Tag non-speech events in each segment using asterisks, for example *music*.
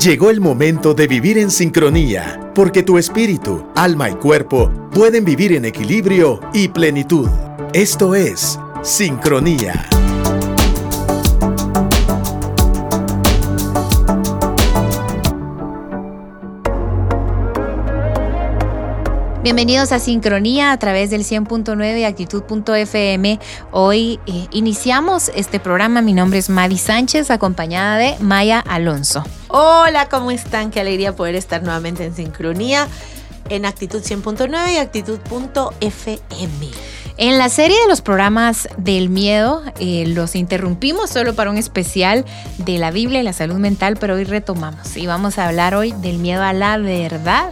Llegó el momento de vivir en sincronía, porque tu espíritu, alma y cuerpo pueden vivir en equilibrio y plenitud. Esto es Sincronía. Bienvenidos a Sincronía a través del 100.9 y actitud.fm. Hoy eh, iniciamos este programa. Mi nombre es Madi Sánchez, acompañada de Maya Alonso. Hola, ¿cómo están? Qué alegría poder estar nuevamente en Sincronía en Actitud 100.9 y Actitud.fm. En la serie de los programas del miedo, eh, los interrumpimos solo para un especial de la Biblia y la salud mental, pero hoy retomamos y vamos a hablar hoy del miedo a la verdad.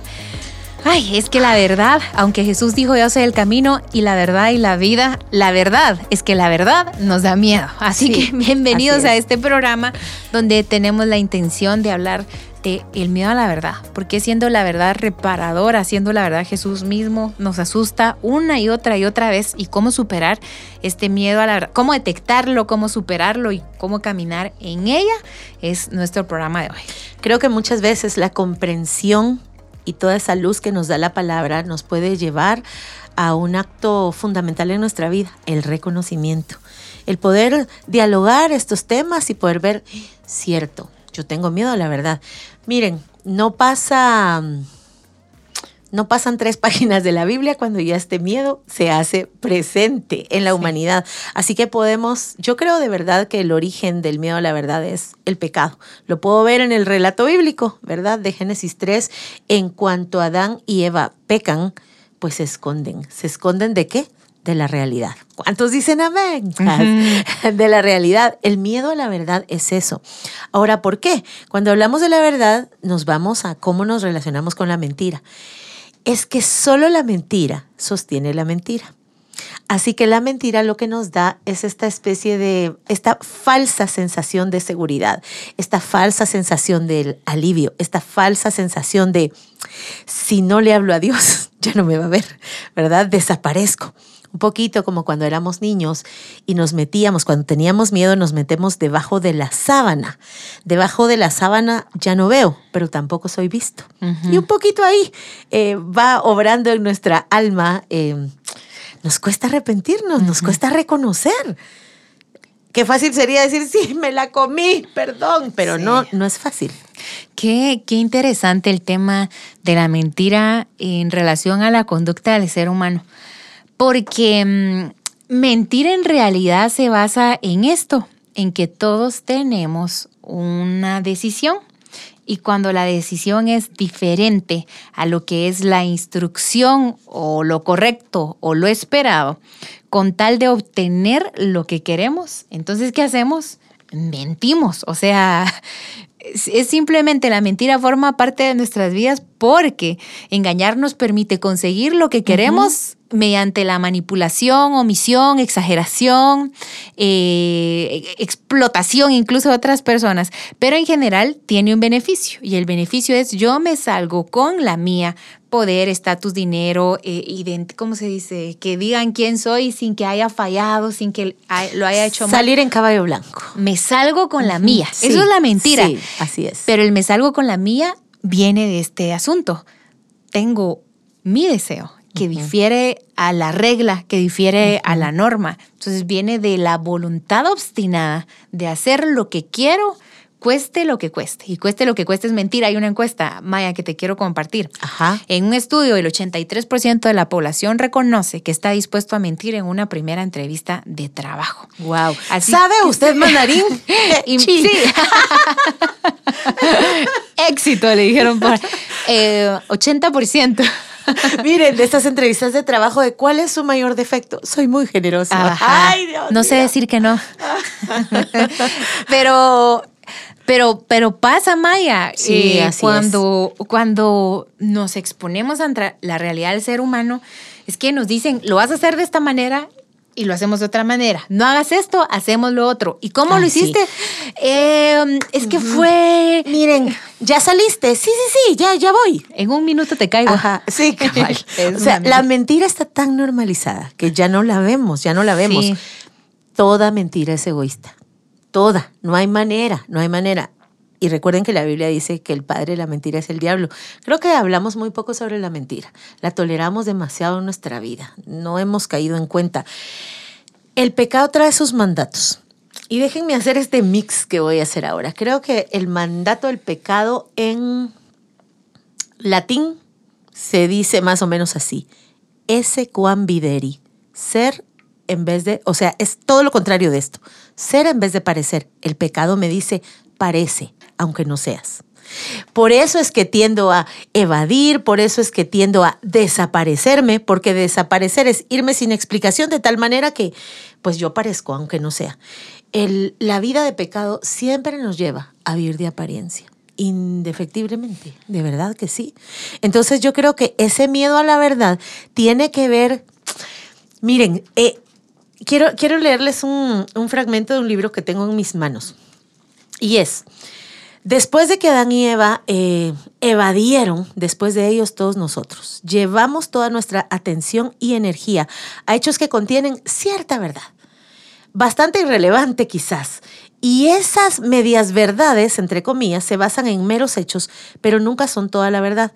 Ay, es que la verdad, aunque Jesús dijo yo soy el camino y la verdad y la vida, la verdad es que la verdad nos da miedo. Así que *laughs* bienvenidos a este programa donde tenemos la intención de hablar de el miedo a la verdad, porque siendo la verdad reparadora, siendo la verdad Jesús mismo nos asusta una y otra y otra vez y cómo superar este miedo a la verdad, cómo detectarlo, cómo superarlo y cómo caminar en ella es nuestro programa de hoy. Creo que muchas veces la comprensión y toda esa luz que nos da la palabra nos puede llevar a un acto fundamental en nuestra vida, el reconocimiento. El poder dialogar estos temas y poder ver, cierto, yo tengo miedo a la verdad. Miren, no pasa no pasan tres *laughs* páginas de la Biblia cuando ya este miedo se hace presente en la humanidad. Así que podemos, yo creo de verdad que el origen del miedo a la verdad es el pecado. Lo puedo ver en el relato bíblico, ¿verdad? De Génesis 3, en cuanto Adán y Eva pecan, pues se esconden. ¿Se esconden de qué? de la realidad. ¿Cuántos dicen amén? *laughs* De la realidad. El miedo a la verdad es eso. Ahora, ¿por qué? Cuando hablamos de la verdad, nos vamos a cómo nos relacionamos con la mentira es que solo la mentira sostiene la mentira. Así que la mentira lo que nos da es esta especie de, esta falsa sensación de seguridad, esta falsa sensación del alivio, esta falsa sensación de, si no le hablo a Dios, *laughs* ya no me va a ver, ¿verdad? Desaparezco un poquito como cuando éramos niños y nos metíamos, cuando teníamos miedo, nos metemos debajo de la sábana. Debajo de la sábana ya no veo, pero tampoco soy visto. Y un poquito ahí eh, va obrando en nuestra alma. Eh, nos cuesta arrepentirnos, nos cuesta reconocer. Qué fácil sería decir, sí, me la comí, perdón, pero no, no es fácil. Qué, qué interesante el tema de la mentira en relación a la conducta del ser humano. Porque mm, mentir en realidad se basa en esto, en que todos tenemos una decisión. Y cuando la decisión es diferente a lo que es la instrucción o lo correcto o lo esperado, con tal de obtener lo que queremos, entonces ¿qué hacemos? Mentimos. O sea, es simplemente la mentira forma parte de nuestras vidas porque engañar nos permite conseguir lo que queremos mediante la manipulación, omisión, exageración, eh, explotación incluso de otras personas, pero en general tiene un beneficio y el beneficio es yo me salgo con la mía, poder, estatus, dinero, eh, ¿cómo se dice? Que digan quién soy sin que haya fallado, sin que lo haya hecho mal. Salir en caballo blanco. Me salgo con la mía. Eso es la mentira. Sí, así es. Pero el me salgo con la mía viene de este asunto. Tengo mi deseo que difiere a la regla, que difiere a la norma. Entonces viene de la voluntad obstinada de hacer lo que quiero, cueste lo que cueste. Y cueste lo que cueste es mentira. Hay una encuesta, Maya, que te quiero compartir. Ajá. En un estudio, el 83% de la población reconoce que está dispuesto a mentir en una primera entrevista de trabajo. Wow. ¿Sabe usted mandarín? *laughs* sí. *laughs* Éxito, le dijeron por 80%. *laughs* Miren, de estas entrevistas de trabajo, ¿de cuál es su mayor defecto? Soy muy generosa. Ay, Dios no sé decir que no. *laughs* pero, pero, pero pasa, Maya. Sí, eh, cuando, cuando nos exponemos ante la realidad del ser humano, es que nos dicen, lo vas a hacer de esta manera y lo hacemos de otra manera. No hagas esto, hacemos lo otro. ¿Y cómo lo hiciste? Em, es que fue. Miren, ya saliste. Sí, sí, sí, ya, ya voy. En un minuto te caigo. Ajá, sí, *laughs* cabal. *laughs* o sea, la mentira está tan normalizada que ya no la vemos, ya no la vemos. Toda mentira es egoísta. Toda. No hay manera, no hay manera. Y recuerden que la Biblia dice que el padre de la mentira es el diablo. Creo que hablamos muy poco sobre la mentira. La toleramos demasiado en nuestra vida. No hemos caído en cuenta. El pecado trae sus mandatos. Y déjenme hacer este mix que voy a hacer ahora. Creo que el mandato del pecado en latín se dice más o menos así. Ese quam videri. Ser en vez de, o sea, es todo lo contrario de esto. Ser en vez de parecer. El pecado me dice, parece, aunque no seas. Por eso es que tiendo a evadir, por eso es que tiendo a desaparecerme, porque desaparecer es irme sin explicación de tal manera que, pues yo parezco, aunque no sea. La vida de pecado siempre nos lleva a vivir de apariencia indefectiblemente, de verdad que sí. Entonces yo creo que ese miedo a la verdad tiene que ver, miren, eh, quiero, quiero leerles un, un fragmento de un libro que tengo en mis manos. Y es, después de que Adán y Eva eh, evadieron, después de ellos todos nosotros, llevamos toda nuestra atención y energía a hechos que contienen cierta verdad bastante irrelevante quizás, y esas medias verdades, entre comillas, se basan en meros hechos, pero nunca son toda la verdad.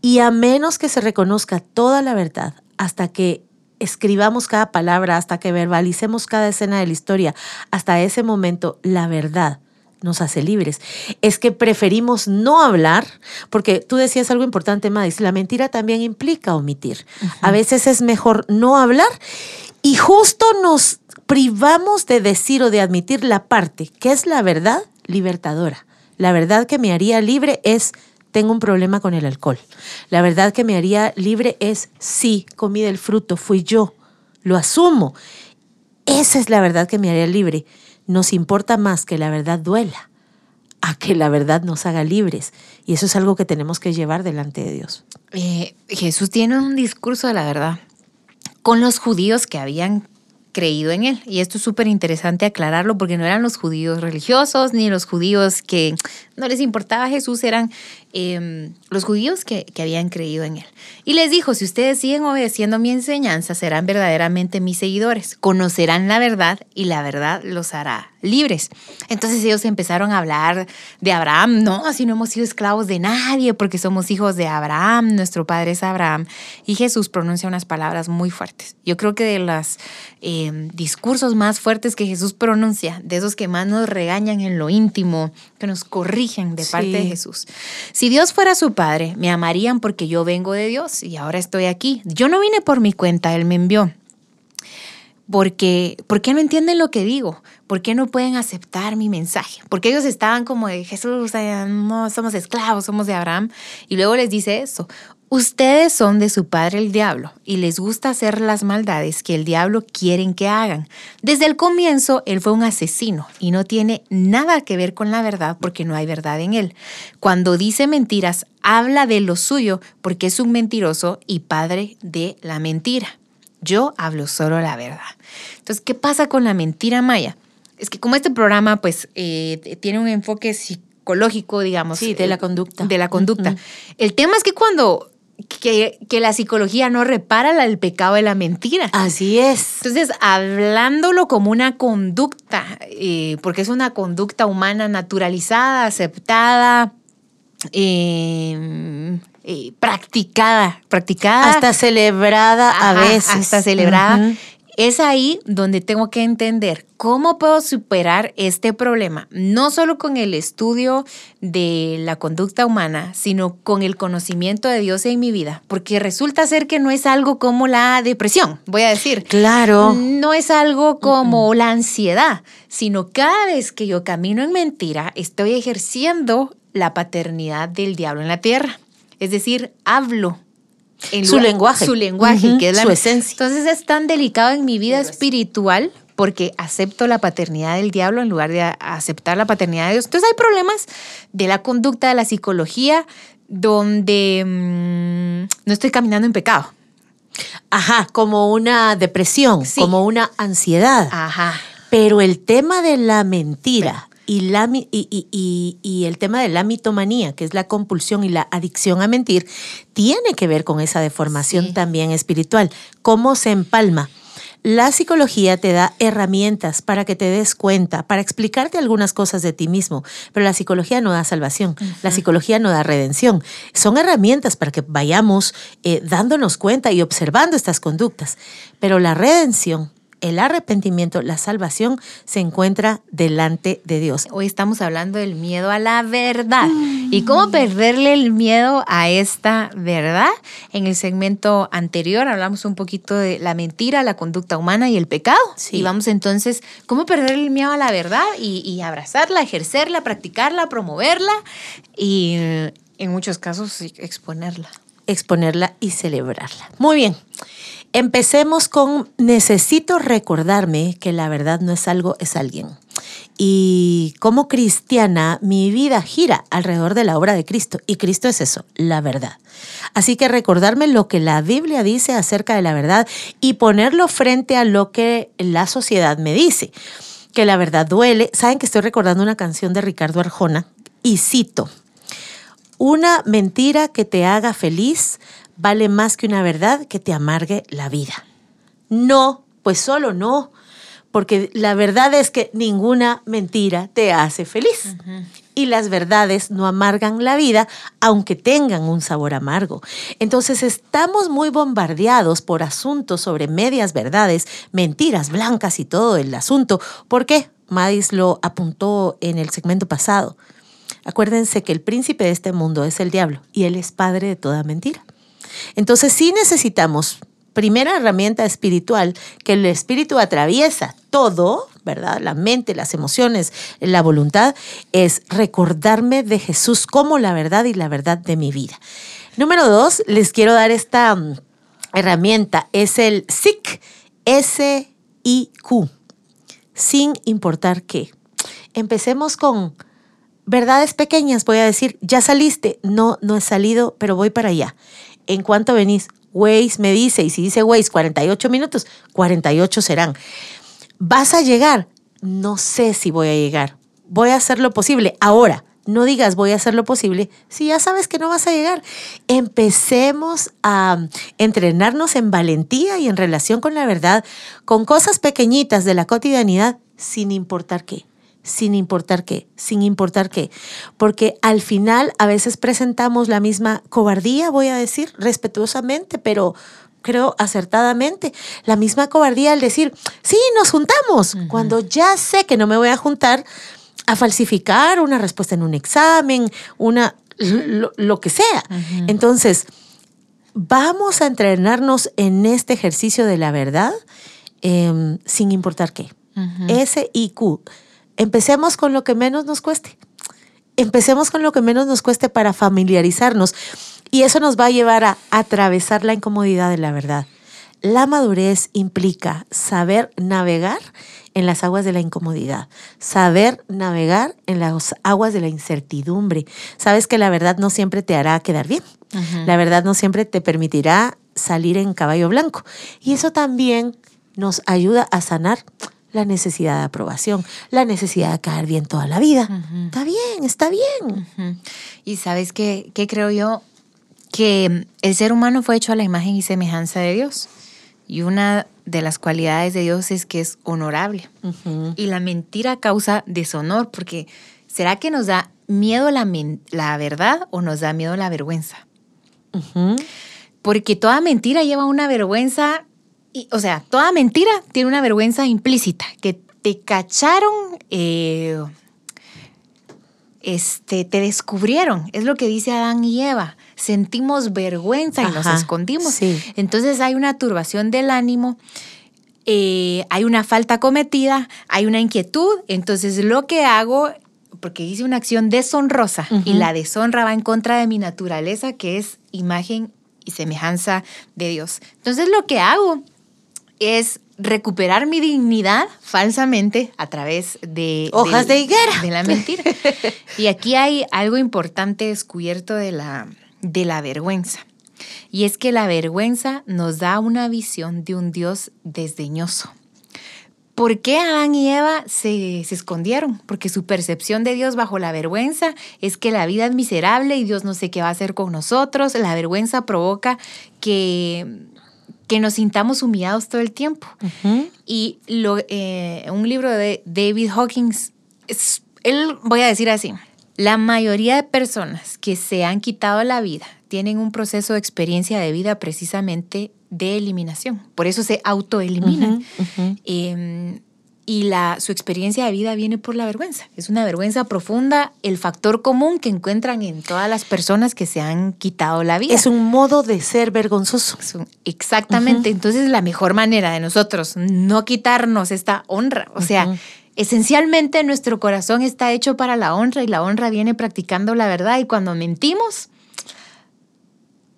Y a menos que se reconozca toda la verdad, hasta que escribamos cada palabra, hasta que verbalicemos cada escena de la historia, hasta ese momento, la verdad nos hace libres. Es que preferimos no hablar, porque tú decías algo importante, Madis, la mentira también implica omitir. A veces es mejor no hablar y justo nos privamos de decir o de admitir la parte que es la verdad libertadora. La verdad que me haría libre es tengo un problema con el alcohol. La verdad que me haría libre es sí, comí del fruto, fui yo, lo asumo. Esa es la verdad que me haría libre. Nos importa más que la verdad duela a que la verdad nos haga libres. Y eso es algo que tenemos que llevar delante de Dios. Eh, Jesús tiene un discurso de la verdad con los judíos que habían creído en él. Y esto es súper interesante aclararlo porque no eran los judíos religiosos ni los judíos que no les importaba Jesús, eran Em, los judíos que, que, habían creído en él. Y les dijo, si ustedes siguen obedeciendo mi enseñanza, serán verdaderamente mis seguidores, conocerán la verdad y la verdad los hará libres. Entonces ellos empezaron a hablar de Abraham, no, así no hemos sido esclavos de nadie porque somos hijos de Abraham, nuestro padre es Abraham. Y Jesús pronuncia unas palabras muy fuertes. Yo creo que de los em, discursos más fuertes que Jesús pronuncia, de esos que más nos regañan en lo íntimo, que nos corrigen de parte de Jesús. Si Dios fuera su padre, me amarían porque yo vengo de Dios y ahora estoy aquí. Yo no vine por mi cuenta, Él me envió. Porque, ¿Por qué no entienden lo que digo? ¿Por qué no pueden aceptar mi mensaje? Porque ellos estaban como de Jesús, no somos esclavos, somos de Abraham. Y luego les dice eso. Ustedes son de su padre el diablo y les gusta hacer las maldades que el diablo quieren que hagan. Desde el comienzo él fue un asesino y no tiene nada que ver con la verdad porque no hay verdad en él. Cuando dice mentiras, habla de lo suyo porque es un mentiroso y padre de la mentira. Yo hablo solo la verdad. Entonces, ¿qué pasa con la mentira maya? Es que como este programa pues eh, tiene un enfoque psicológico, digamos. Sí, de la conducta. De la conducta. El tema es que cuando que, la psicología no repara el pecado de la mentira. Así es. Entonces, hablándolo como una conducta, eh, porque es una conducta humana naturalizada, aceptada, em, eh, practicada, practicada. Hasta celebrada a veces. Hasta celebrada. Es ahí donde tengo que entender cómo puedo superar este problema, no solo con el estudio de la conducta humana, sino con el conocimiento de Dios en mi vida, porque resulta ser que no es algo como la depresión, voy a decir. Claro. No es algo como la ansiedad, sino cada vez que yo camino en mentira, estoy ejerciendo la paternidad del diablo en la tierra. Es decir, hablo su lenguaje. Su lenguaje, que es la su esencia. Entonces es tan delicado en mi vida espiritual porque acepto la paternidad del diablo en lugar de aceptar la paternidad de Dios. Entonces hay problemas de la conducta, de la psicología, donde mm, no estoy caminando en pecado. Ajá, como una depresión, como una ansiedad. Ajá. Pero el tema de la mentira y, la, y, el tema de la mitomanía, que es la compulsión y la adicción a mentir, tiene que ver con esa deformación también espiritual. ¿Cómo se empalma? La psicología te da herramientas para que te des cuenta, para explicarte algunas cosas de ti mismo, pero la psicología no da salvación, la psicología no da redención. Son herramientas para que vayamos eh, dándonos cuenta y observando estas conductas, pero la redención el arrepentimiento, la salvación se encuentra delante de Dios. Hoy estamos hablando del miedo a la verdad y cómo perderle el miedo a esta verdad. En el segmento anterior hablamos un poquito de la mentira, la conducta humana y el pecado. Y vamos entonces, cómo perderle el miedo a la verdad y, y abrazarla, ejercerla, practicarla, promoverla y en muchos casos exponerla. Exponerla y celebrarla. Muy bien. Empecemos con necesito recordarme que la verdad no es algo, es alguien. Y como cristiana, mi vida gira alrededor de la obra de Cristo. Y Cristo es eso, la verdad. Así que recordarme lo que la Biblia dice acerca de la verdad y ponerlo frente a lo que la sociedad me dice. Que la verdad duele. Saben que estoy recordando una canción de Ricardo Arjona y cito. Una mentira que te haga feliz vale más que una verdad que te amargue la vida. No, pues solo no, porque la verdad es que ninguna mentira te hace feliz. Y las verdades no amargan la vida, aunque tengan un sabor amargo. Entonces estamos muy bombardeados por asuntos sobre medias verdades, mentiras blancas y todo el asunto. ¿Por qué? Madis lo apuntó en el segmento pasado. Acuérdense que el príncipe de este mundo es el diablo y él es padre de toda mentira. Entonces sí necesitamos, primera herramienta espiritual, que el espíritu atraviesa todo, ¿verdad? La mente, las emociones, la voluntad, es recordarme de Jesús como la verdad y la verdad de mi vida. Número dos, les quiero dar esta mm, herramienta, es el SIC, S-I-Q, sin importar qué. Empecemos con verdades pequeñas, voy a decir, ya saliste, no, no he salido, pero voy para allá. ¿En cuánto venís? Waze me dice, y si dice Waze 48 minutos, 48 serán. ¿Vas a llegar? No sé si voy a llegar. Voy a hacer lo posible. Ahora, no digas voy a hacer lo posible si ya sabes que no vas a llegar. Empecemos a entrenarnos en valentía y en relación con la verdad, con cosas pequeñitas de la cotidianidad, sin importar qué sin importar qué, sin importar qué. Porque al final a veces presentamos la misma cobardía, voy a decir, respetuosamente, pero creo acertadamente, la misma cobardía al decir, sí, nos juntamos, cuando ya sé que no me voy a juntar a falsificar una respuesta en un examen, una, lo, que sea. Entonces, vamos a entrenarnos en este ejercicio de la verdad em, sin importar qué. S y Q empecemos con lo que menos nos cueste. Empecemos con lo que menos nos cueste para familiarizarnos y eso nos va a llevar a atravesar la incomodidad de la verdad. La madurez implica saber navegar en las aguas de la incomodidad, saber navegar en las aguas de la incertidumbre. Sabes que la verdad no siempre te hará quedar bien, la verdad no siempre te permitirá salir en caballo blanco. Y eso también nos ayuda a sanar la necesidad de aprobación, la necesidad de caer bien toda la vida. Está bien, está bien. Y sabes qué, qué creo yo? Que el ser humano fue hecho a la imagen y semejanza de Dios. Y una de las cualidades de Dios es que es honorable. Y la mentira causa deshonor, porque ¿será que nos da miedo la, la verdad o nos da miedo la vergüenza? Porque toda mentira lleva una vergüenza o sea, toda mentira tiene una vergüenza implícita, que te cacharon, eh, este, te descubrieron, es lo que dice Adán y Eva. Sentimos vergüenza y nos escondimos. Entonces hay una turbación del ánimo. Eh, hay una falta cometida, hay una inquietud, entonces lo que hago, porque hice una acción deshonrosa y la deshonra va en contra de mi naturaleza, que es imagen y semejanza de Dios. Entonces lo que hago es recuperar mi dignidad falsamente a través de hojas de, higuera de la mentira. y aquí hay algo importante descubierto de la de la vergüenza. Y es que la vergüenza nos da una visión de un Dios desdeñoso. ¿Por qué Adán y Eva se, se, escondieron? Porque su percepción de Dios bajo la vergüenza es que la vida es miserable y Dios no sé qué va a hacer con nosotros. La vergüenza provoca que que nos sintamos humillados todo el tiempo. Y lo, eh, un libro de David Hawkins, es, él, voy a decir así, la mayoría de personas que se han quitado la vida tienen un proceso de experiencia de vida precisamente de eliminación. Por eso se autoeliminan. Em, y la, su experiencia de vida viene por la vergüenza. Es una vergüenza profunda, el factor común que encuentran en todas las personas que se han quitado la vida. Es un modo de ser vergonzoso. exactamente. Entonces, la mejor manera de nosotros no quitarnos esta honra, o sea, esencialmente nuestro corazón está hecho para la honra y la honra viene practicando la verdad y cuando mentimos,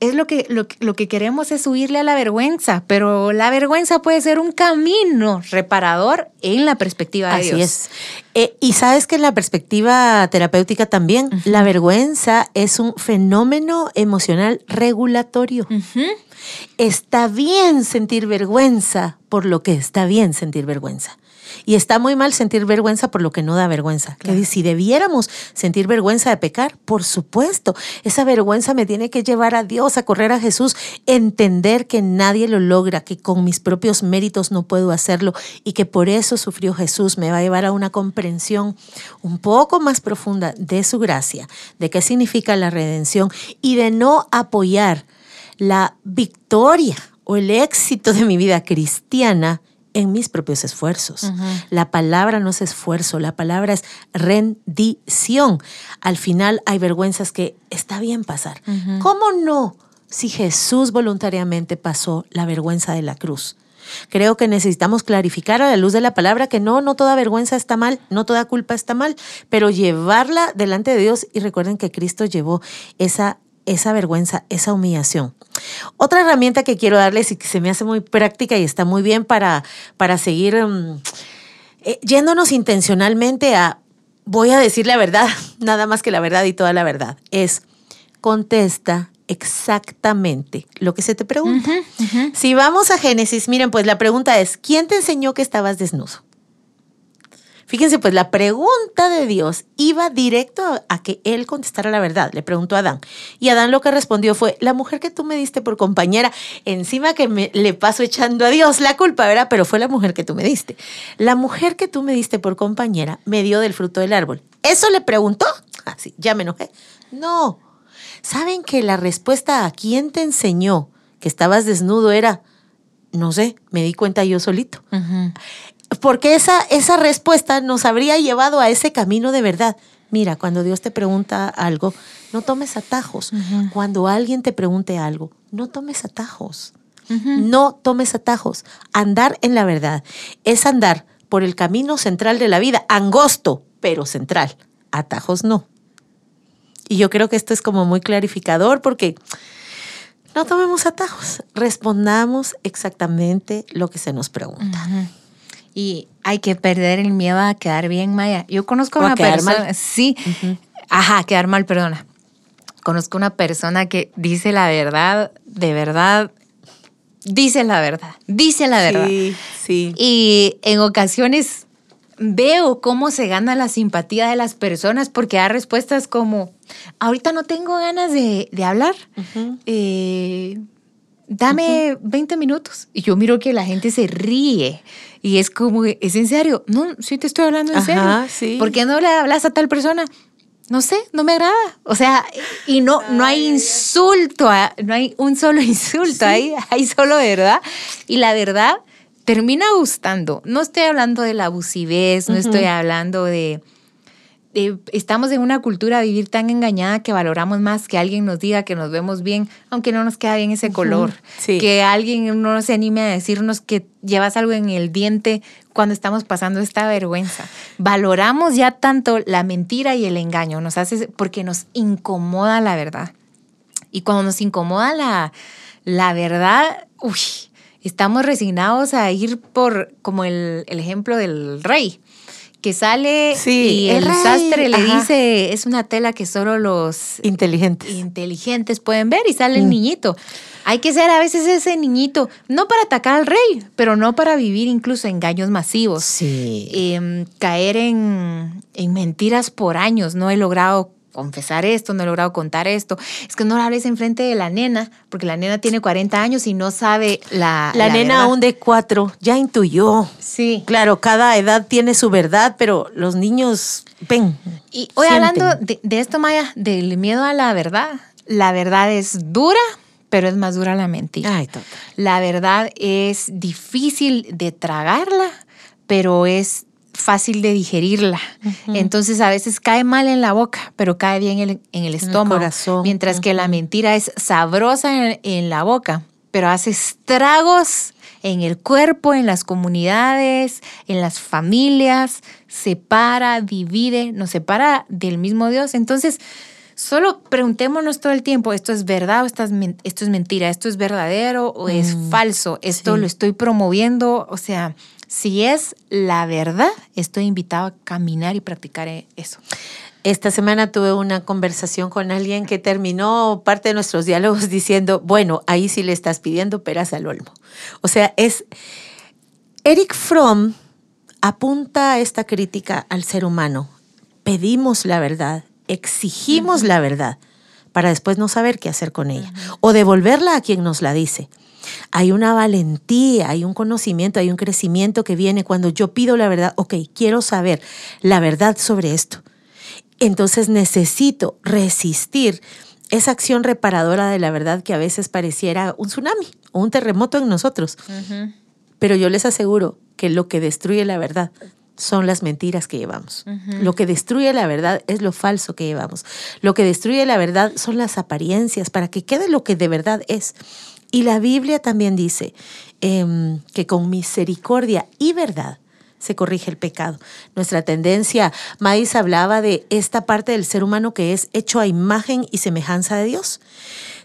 es lo que, lo, que queremos es huirle a la vergüenza, pero la vergüenza puede ser un camino reparador en la perspectiva de Dios. Así es. Eh, y sabes que en la perspectiva terapéutica también, la vergüenza es un fenómeno emocional regulatorio. Está bien sentir vergüenza por lo que está bien sentir vergüenza. Y está muy mal sentir vergüenza por lo que no da vergüenza. Que si debiéramos sentir vergüenza de pecar, por supuesto, esa vergüenza me tiene que llevar a Dios, a correr a Jesús, entender que nadie lo logra, que con mis propios méritos no puedo hacerlo y que por eso sufrió Jesús. Me va a llevar a una comprensión un poco más profunda de su gracia, de qué significa la redención y de no apoyar la victoria o el éxito de mi vida cristiana en mis propios esfuerzos. La palabra no es esfuerzo, la palabra es rendición. Al final hay vergüenzas que está bien pasar. ¿Cómo no si Jesús voluntariamente pasó la vergüenza de la cruz? Creo que necesitamos clarificar a la luz de la palabra que no, no toda vergüenza está mal, no toda culpa está mal, pero llevarla delante de Dios y recuerden que Cristo llevó esa esa vergüenza, esa humillación. Otra herramienta que quiero darles y que se me hace muy práctica y está muy bien para, para seguir mm, eh, yéndonos intencionalmente a, voy a decir la verdad, *laughs* nada más que la verdad y toda la verdad, es contesta exactamente lo que se te pregunta. Si vamos a Génesis, miren, pues la pregunta es, ¿quién te enseñó que estabas desnudo? Fíjense, pues la pregunta de Dios iba directo a, que él contestara la verdad. Le preguntó a Adán. Y Adán lo que respondió fue, la mujer que tú me diste por compañera, encima que me, le paso echando a Dios la culpa, ¿verdad? Pero fue la mujer que tú me diste. La mujer que tú me diste por compañera me dio del fruto del árbol. ¿Eso le preguntó? Así, ah, ya me enojé. No. ¿Saben que la respuesta a quién te enseñó que estabas desnudo era, no sé, me di cuenta yo solito porque esa, esa respuesta nos habría llevado a ese camino de verdad. Mira, cuando Dios te pregunta algo, no tomes atajos. Cuando alguien te pregunte algo, no tomes atajos. No tomes atajos. Andar en la verdad es andar por el camino central de la vida, angosto, pero central. Atajos no. Y yo creo que esto es como muy clarificador porque no tomemos atajos, respondamos exactamente lo que se nos pregunta. Y hay que perder el miedo a quedar bien, Maya. Yo conozco a una persona. Sí. Ajá, quedar mal, perdona. Conozco una persona que dice la verdad, de verdad, dice la verdad, dice la verdad. Sí, sí. Y en ocasiones veo cómo se gana la simpatía de las personas porque da respuestas como, ahorita no tengo ganas de, hablar. eh, dame 20 minutos. Y yo miro que la gente se ríe. Y es como, ¿es en serio? No, sí te estoy hablando en serio. Sí. ¿Por qué no le hablas a tal persona? No sé, no me agrada. O sea, y no, no hay insulto, no hay un solo *laughs* insulto ahí, hay solo verdad. Y la verdad termina gustando. No estoy hablando de la abusivez, no estoy hablando de estamos en una cultura de vivir tan engañada que valoramos más que alguien nos diga que nos vemos bien, aunque no nos queda bien ese color. Que alguien no se anime a decirnos que llevas algo en el diente cuando estamos pasando esta vergüenza. Valoramos ya tanto la mentira y el engaño, nos hace porque nos incomoda la verdad. Y cuando nos incomoda la, la verdad, uy, estamos resignados a ir por como el, el ejemplo del rey que sale y el, sastre le dice, es una tela que solo los inteligentes, inteligentes pueden ver y sale el mm. niñito. Hay que ser a veces ese niñito, no para atacar al rey, pero no para vivir incluso engaños masivos. Sí. Em, caer en, en mentiras por años. No he logrado confesar esto, no he logrado contar esto. Es que no lo hables enfrente de la nena, porque la nena tiene 40 años y no sabe la. La, nena aún de cuatro ya intuyó. Sí. Claro, cada edad tiene su verdad, pero los niños ven. Y hoy hablando de, de esto, Maya, del miedo a la verdad. La verdad es dura, pero es más dura la mentira. Ay, total. La verdad es difícil de tragarla, pero es fácil de digerirla. Entonces a veces cae mal en la boca, pero cae bien en el, estómago. corazón. Mientras que la mentira es sabrosa en, en la boca, pero hace estragos en el cuerpo, en las comunidades, en las familias, separa, divide, nos separa del mismo Dios. Entonces, Solo preguntémonos todo el tiempo, ¿esto es verdad o esto es, mentira? ¿Esto es verdadero o es Mm, falso? ¿Esto lo estoy promoviendo? O sea, si es la verdad, estoy invitado a caminar y practicar e-, eso. Esta semana tuve una conversación con alguien que terminó parte de nuestros diálogos diciendo, bueno, ahí sí le estás pidiendo peras al olmo. O sea, es... Eric Fromm apunta esta crítica al ser humano. Pedimos la verdad, exigimos la verdad para después no saber qué hacer con ella o devolverla a quien nos la dice. Hay una valentía, hay un conocimiento, hay un crecimiento que viene cuando yo pido la verdad, ok, quiero saber la verdad sobre esto. Entonces necesito resistir esa acción reparadora de la verdad que a veces pareciera un tsunami o un terremoto en nosotros. Pero yo les aseguro que lo que destruye la verdad son las mentiras que llevamos. Lo que destruye la verdad es lo falso que llevamos. Lo que destruye la verdad son las apariencias para que quede lo que de verdad es. Y la Biblia también dice eh, que con misericordia y verdad se corrige el pecado. Nuestra tendencia, Maíz hablaba de esta parte del ser humano que es hecho a imagen y semejanza de Dios.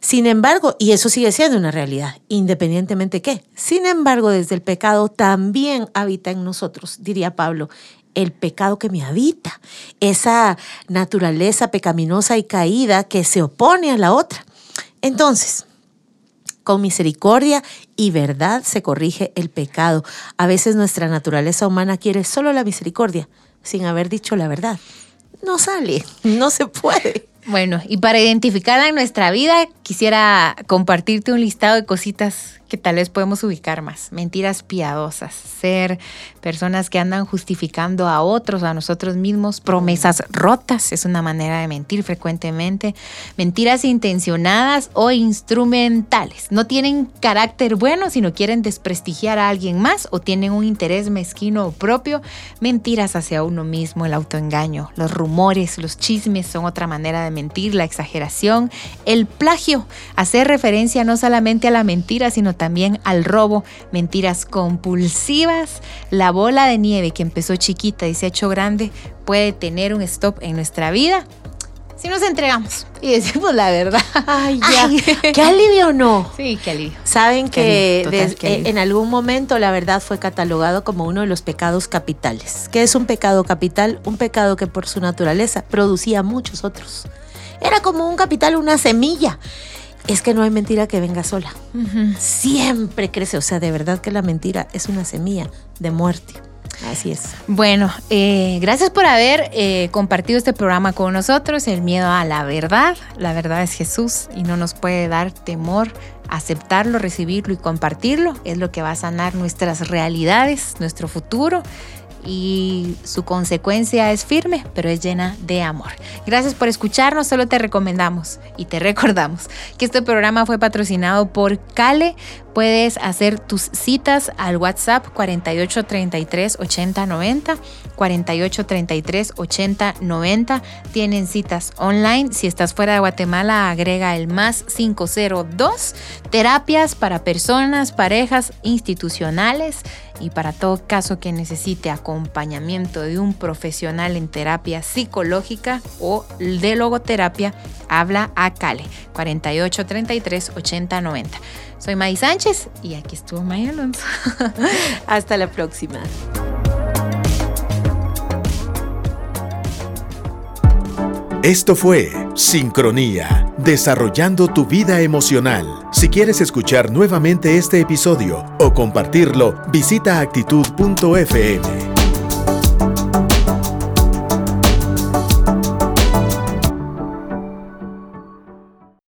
Sin embargo, y eso sigue siendo una realidad, independientemente qué. Sin embargo, desde el pecado también habita en nosotros, diría Pablo, el pecado que me habita, esa naturaleza pecaminosa y caída que se opone a la otra. Entonces, con misericordia y verdad se corrige el pecado. A veces nuestra naturaleza humana quiere solo la misericordia, sin haber dicho la verdad. No sale, no se puede. Bueno, y para identificarla en nuestra vida, quisiera compartirte un listado de cositas que tal vez podemos ubicar más. Mentiras piadosas, ser personas que andan justificando a otros, a nosotros mismos, promesas rotas, es una manera de mentir frecuentemente, mentiras intencionadas o instrumentales. No tienen carácter bueno, sino quieren desprestigiar a alguien más o tienen un interés mezquino o propio. Mentiras hacia uno mismo, el autoengaño, los rumores, los chismes son otra manera de mentir, la exageración, el plagio, hacer referencia no solamente a la mentira, sino también al robo, mentiras compulsivas, la bola de nieve que empezó chiquita y se ha hecho grande puede tener un stop en nuestra vida si nos entregamos y decimos la verdad. Ay, ya. ¿Qué alivio no? Sí, qué alivio. Saben Qué que alivio, total, alivio. en algún momento la verdad fue catalogado como uno de los pecados capitales. ¿Qué es un pecado capital? Un pecado que por su naturaleza producía muchos otros. Era como un capital, una semilla. Es que no hay mentira que venga sola. Siempre crece. O sea, de verdad que la mentira es una semilla de muerte. Así es. Bueno, eh, gracias por haber eh, compartido este programa con nosotros. El miedo a la verdad. La verdad es Jesús y no nos puede dar temor aceptarlo, recibirlo y compartirlo. Es lo que va a sanar nuestras realidades, nuestro futuro. Y su consecuencia es firme, pero es llena de amor. Gracias por escucharnos. Solo te recomendamos y te *laughs* recordamos que este programa fue patrocinado por Cale. Puedes hacer tus citas al WhatsApp 4833 8090. 4833 8090. Tienen citas online. Si estás fuera de Guatemala, agrega el más 502. Terapias para personas, parejas, institucionales y para todo caso que necesite acompañamiento de un profesional en terapia psicológica o de logoterapia, habla a Cale 4833 8090. Soy May Sánchez y aquí estuvo May Alonso. *laughs* Hasta la próxima. Esto fue Sincronía, desarrollando tu vida emocional. Si quieres escuchar nuevamente este episodio o compartirlo, visita actitud.fm.